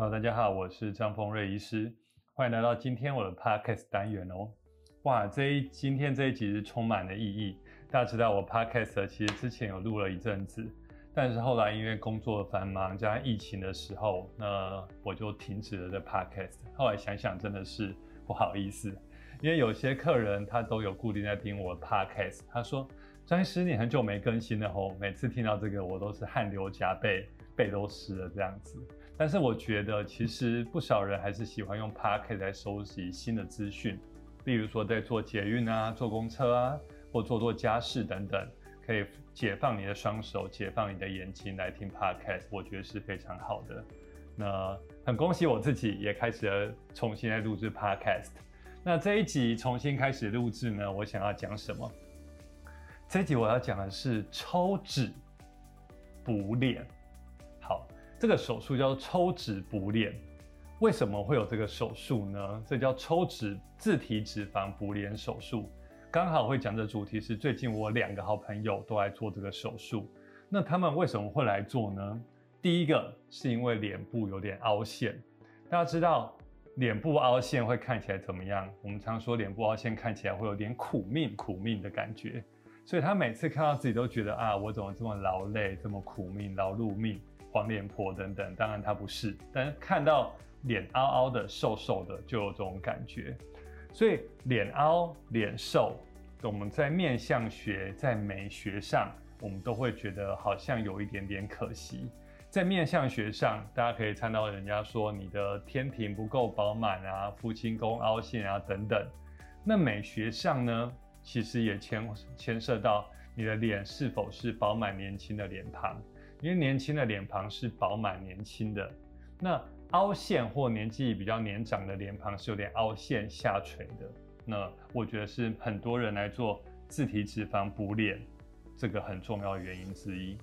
Hello，大家好，我是张丰瑞医师，欢迎来到今天我的 Podcast 单元哦。哇，这一今天这一集是充满了意义。大家知道我 Podcast 其实之前有录了一阵子，但是后来因为工作繁忙加上疫情的时候，那我就停止了这 Podcast。后来想想真的是不好意思，因为有些客人他都有固定在听我 Podcast，他说张医师你很久没更新了吼，每次听到这个我都是汗流浃背，背都湿了这样子。但是我觉得其实不少人还是喜欢用 Podcast 来收集新的资讯。例如说，在做捷运啊、坐公车啊，或做做家事等等，可以解放你的双手，解放你的眼睛来听 podcast，我觉得是非常好的。那很恭喜我自己也开始了重新来录制 podcast。那这一集重新开始录制呢，我想要讲什么？这一集我要讲的是抽脂补脸。这个手术叫抽脂补脸。为什么会有这个手术呢？这叫抽脂自体脂肪补脸手术。刚好会讲的主题是最近我两个好朋友都来做这个手术。那他们为什么会来做呢？第一个是因为脸部有点凹陷。大家知道脸部凹陷会看起来怎么样？我们常说脸部凹陷看起来会有点苦命苦命的感觉。所以他每次看到自己都觉得啊，我怎么这么劳累，这么苦命，劳碌命，黄脸婆等等。当然他不是，但是看到。脸凹凹的、瘦瘦的，就有这种感觉。所以脸凹、脸瘦，我们在面相学、在美学上，我们都会觉得好像有一点点可惜。在面相学上，大家可以看到人家说你的天庭不够饱满啊，夫妻宫凹陷啊等等。那美学上呢，其实也牵牵涉到你的脸是否是饱满年轻的脸庞，因为年轻的脸庞是饱满年轻的。那凹陷或年纪比较年长的脸庞是有点凹陷下垂的，那我觉得是很多人来做自体脂肪补脸这个很重要原因之一。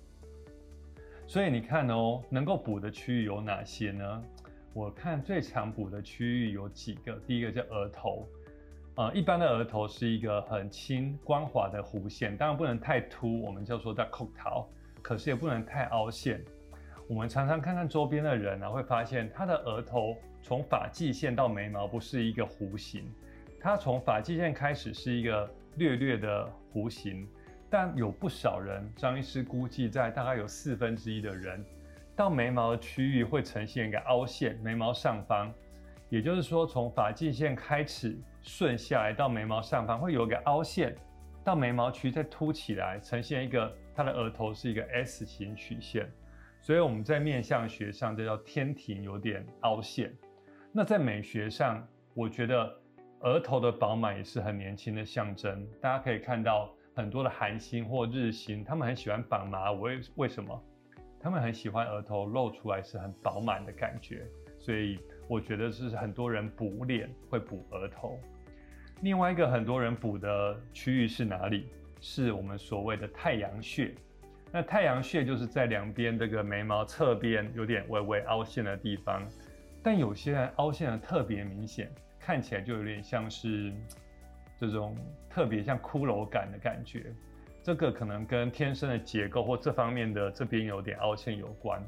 所以你看哦，能够补的区域有哪些呢？我看最常补的区域有几个，第一个叫额头，呃，一般的额头是一个很轻光滑的弧线，当然不能太凸，我们叫做在扣桃，可是也不能太凹陷。我们常常看看周边的人呢，会发现他的额头从发际线到眉毛不是一个弧形，它从发际线开始是一个略略的弧形，但有不少人，张医师估计在大概有四分之一的人，到眉毛的区域会呈现一个凹陷，眉毛上方，也就是说从发际线开始顺下来到眉毛上方会有一个凹陷，到眉毛区再凸起来，呈现一个他的额头是一个 S 型曲线。所以我们在面相学上，这叫天庭有点凹陷。那在美学上，我觉得额头的饱满也是很年轻的象征。大家可以看到很多的韩星或日星，他们很喜欢绑马尾，为什么？他们很喜欢额头露出来是很饱满的感觉。所以我觉得是很多人补脸会补额头。另外一个很多人补的区域是哪里？是我们所谓的太阳穴。那太阳穴就是在两边这个眉毛侧边有点微微凹陷的地方，但有些人凹陷的特别明显，看起来就有点像是这种特别像骷髅感的感觉。这个可能跟天生的结构或这方面的这边有点凹陷有关。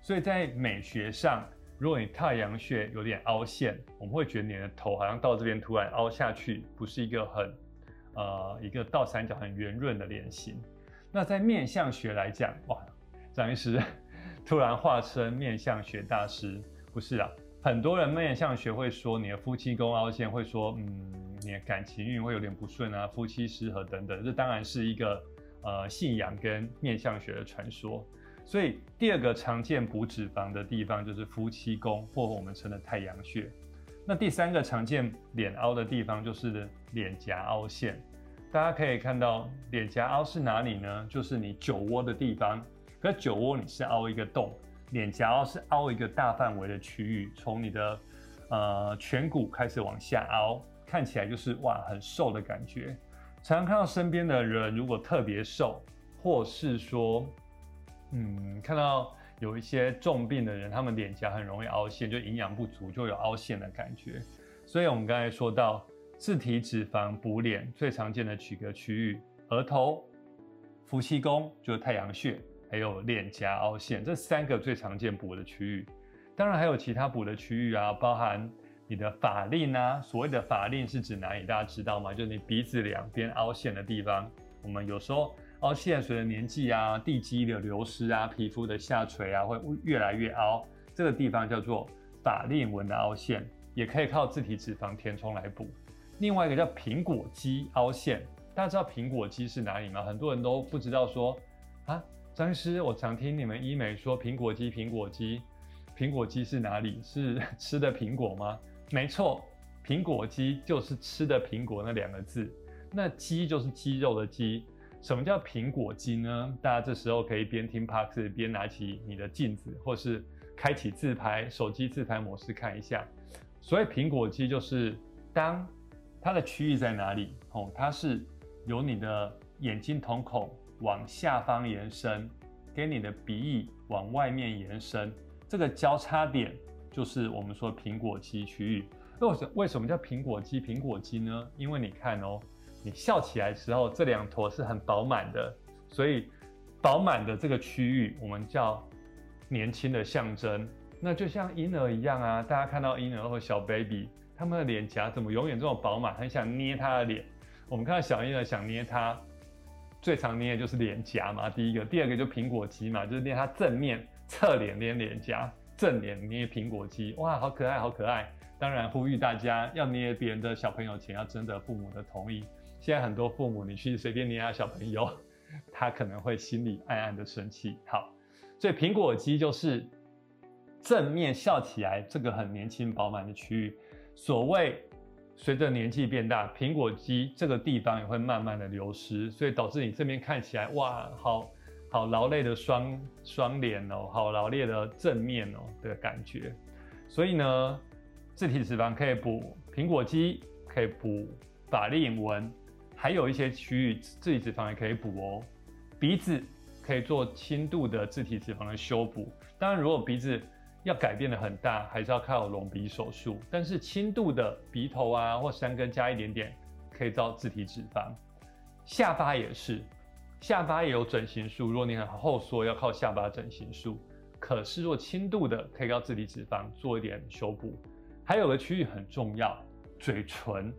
所以在美学上，如果你太阳穴有点凹陷，我们会觉得你的头好像到这边突然凹下去，不是一个很呃一个倒三角很圆润的脸型。那在面相学来讲，哇，张医师突然化身面相学大师，不是啊？很多人面相学会说你的夫妻宫凹陷，会说嗯，你的感情运会有点不顺啊，夫妻失和等等。这当然是一个呃信仰跟面相学的传说。所以第二个常见补脂肪的地方就是夫妻宫，或我们称的太阳穴。那第三个常见脸凹的地方就是脸颊凹陷。大家可以看到，脸颊凹是哪里呢？就是你酒窝的地方。可酒窝你是凹一个洞，脸颊凹是凹一个大范围的区域，从你的呃颧骨开始往下凹，看起来就是哇很瘦的感觉。常常看到身边的人如果特别瘦，或是说嗯看到有一些重病的人，他们脸颊很容易凹陷，就营养不足就有凹陷的感觉。所以我们刚才说到。自体脂肪补脸最常见的几个区域：额头、夫妻宫，就是太阳穴，还有脸颊凹陷，这三个最常见补的区域。当然还有其他补的区域啊，包含你的法令啊。所谓的法令是指哪里？大家知道吗？就是你鼻子两边凹陷的地方。我们有时候凹陷随着年纪啊、地基的流失啊、皮肤的下垂啊，会越来越凹。这个地方叫做法令纹的凹陷，也可以靠自体脂肪填充来补。另外一个叫苹果肌凹陷，大家知道苹果肌是哪里吗？很多人都不知道。说啊，张医师，我常听你们医美说苹果肌，苹果肌。苹果肌是哪里？是 吃的苹果吗？没错，苹果肌就是吃的苹果那两个字。那肌就是肌肉的肌。什么叫苹果肌呢？大家这时候可以边听 Parks 边拿起你的镜子，或是开启自拍手机自拍模式看一下。所谓苹果肌，就是当它的区域在哪里？哦，它是由你的眼睛瞳孔往下方延伸，跟你的鼻翼往外面延伸。这个交叉点就是我们说苹果肌区域。为什为什么叫苹果肌？苹果肌呢？因为你看哦，你笑起来时候，这两坨是很饱满的，所以饱满的这个区域我们叫年轻的象征。那就像婴儿一样啊，大家看到婴儿或小 baby，他们的脸颊怎么永远这么饱满？很想捏他的脸。我们看到小婴儿想捏他，最常捏的就是脸颊嘛。第一个，第二个就苹果肌嘛，就是捏他正面。侧脸捏脸颊，正脸捏苹果肌，哇，好可爱，好可爱！当然呼吁大家要捏别人的小朋友前要征得父母的同意。现在很多父母，你去随便捏下小朋友，他可能会心里暗暗的生气。好，所以苹果肌就是正面笑起来这个很年轻饱满的区域。所谓随着年纪变大，苹果肌这个地方也会慢慢的流失，所以导致你这边看起来哇，好。好劳累的双双脸哦，好劳累的正面哦的感觉，所以呢，自体脂肪可以补苹果肌，可以补法令纹，还有一些区域自体脂肪也可以补哦。鼻子可以做轻度的自体脂肪的修补，当然如果鼻子要改变的很大，还是要靠隆鼻手术。但是轻度的鼻头啊或山根加一点点，可以造自体脂肪。下巴也是。下巴也有整形术，如果你很后缩，要靠下巴整形术。可是，若轻度的，可以靠自体脂肪做一点修补。还有个区域很重要，嘴唇，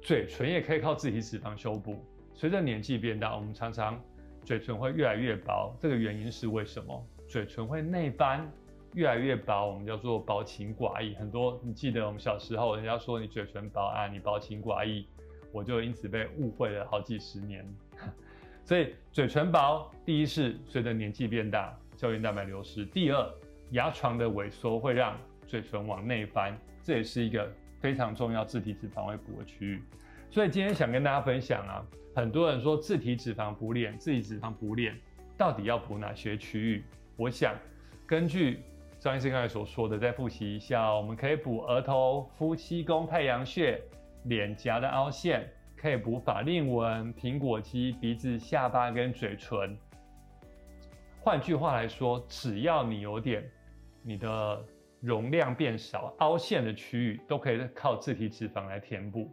嘴唇也可以靠自体脂肪修补。随着年纪变大，我们常常嘴唇会越来越薄，这个原因是为什么？嘴唇会内翻，越来越薄，我们叫做薄情寡义。很多你记得我们小时候，人家说你嘴唇薄啊，你薄情寡义，我就因此被误会了好几十年。所以嘴唇薄，第一是随着年纪变大，胶原蛋白流失；第二，牙床的萎缩会让嘴唇往内翻，这也是一个非常重要自体脂肪会补的区域。所以今天想跟大家分享啊，很多人说自体脂肪补脸，自体脂肪补脸到底要补哪些区域？我想根据张医生刚才所说的，再复习一下，我们可以补额头、夫妻宫、太阳穴、脸颊的凹陷。可以补法令纹、苹果肌、鼻子、下巴跟嘴唇。换句话来说，只要你有点你的容量变少、凹陷的区域，都可以靠自体脂肪来填补。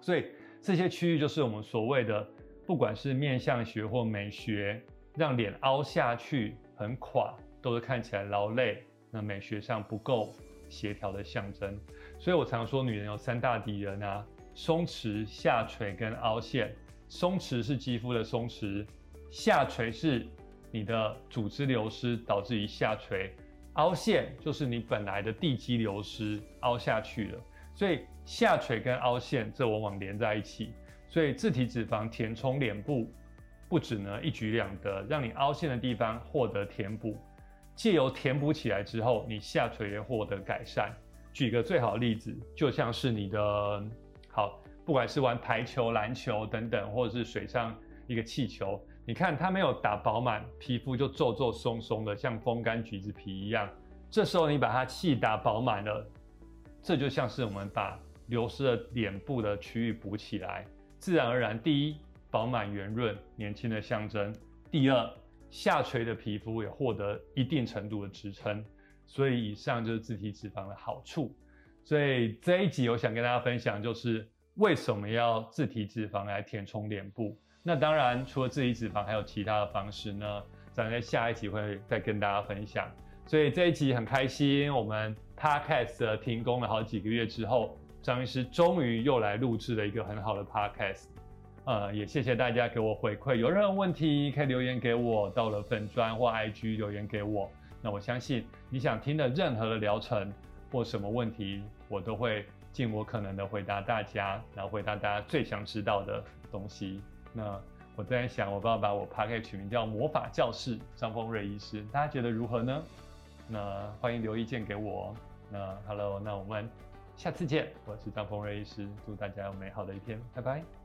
所以这些区域就是我们所谓的，不管是面相学或美学，让脸凹下去很垮，都是看起来劳累，那美学上不够协调的象征。所以我常说，女人有三大敌人啊。松弛、下垂跟凹陷。松弛是肌肤的松弛，下垂是你的组织流失导致于下垂，凹陷就是你本来的地基流失，凹下去了。所以下垂跟凹陷这往往连在一起。所以自体脂肪填充脸部，不只呢一举两得，让你凹陷的地方获得填补，借由填补起来之后，你下垂也获得改善。举个最好例子，就像是你的。好，不管是玩排球、篮球等等，或者是水上一个气球，你看它没有打饱满，皮肤就皱皱松松的，像风干橘子皮一样。这时候你把它气打饱满了，这就像是我们把流失的脸部的区域补起来，自然而然，第一饱满圆润、年轻的象征；第二下垂的皮肤也获得一定程度的支撑。所以以上就是自体脂肪的好处。所以这一集我想跟大家分享，就是为什么要自体脂肪来填充脸部。那当然，除了自己脂肪，还有其他的方式呢。咱在下一集会再跟大家分享。所以这一集很开心，我们 Podcast 停工了好几个月之后，张医师终于又来录制了一个很好的 Podcast。呃，也谢谢大家给我回馈，有任何问题可以留言给我，到了粉专或 IG 留言给我。那我相信你想听的任何的疗程或什么问题，我都会尽我可能的回答大家，然后回答大家最想知道的东西。那我在想，我不要把我 p a c a 取名叫魔法教室张丰瑞医师，大家觉得如何呢？那欢迎留意见给我。那 Hello，那我们下次见，我是张丰瑞医师，祝大家有美好的一天，拜拜。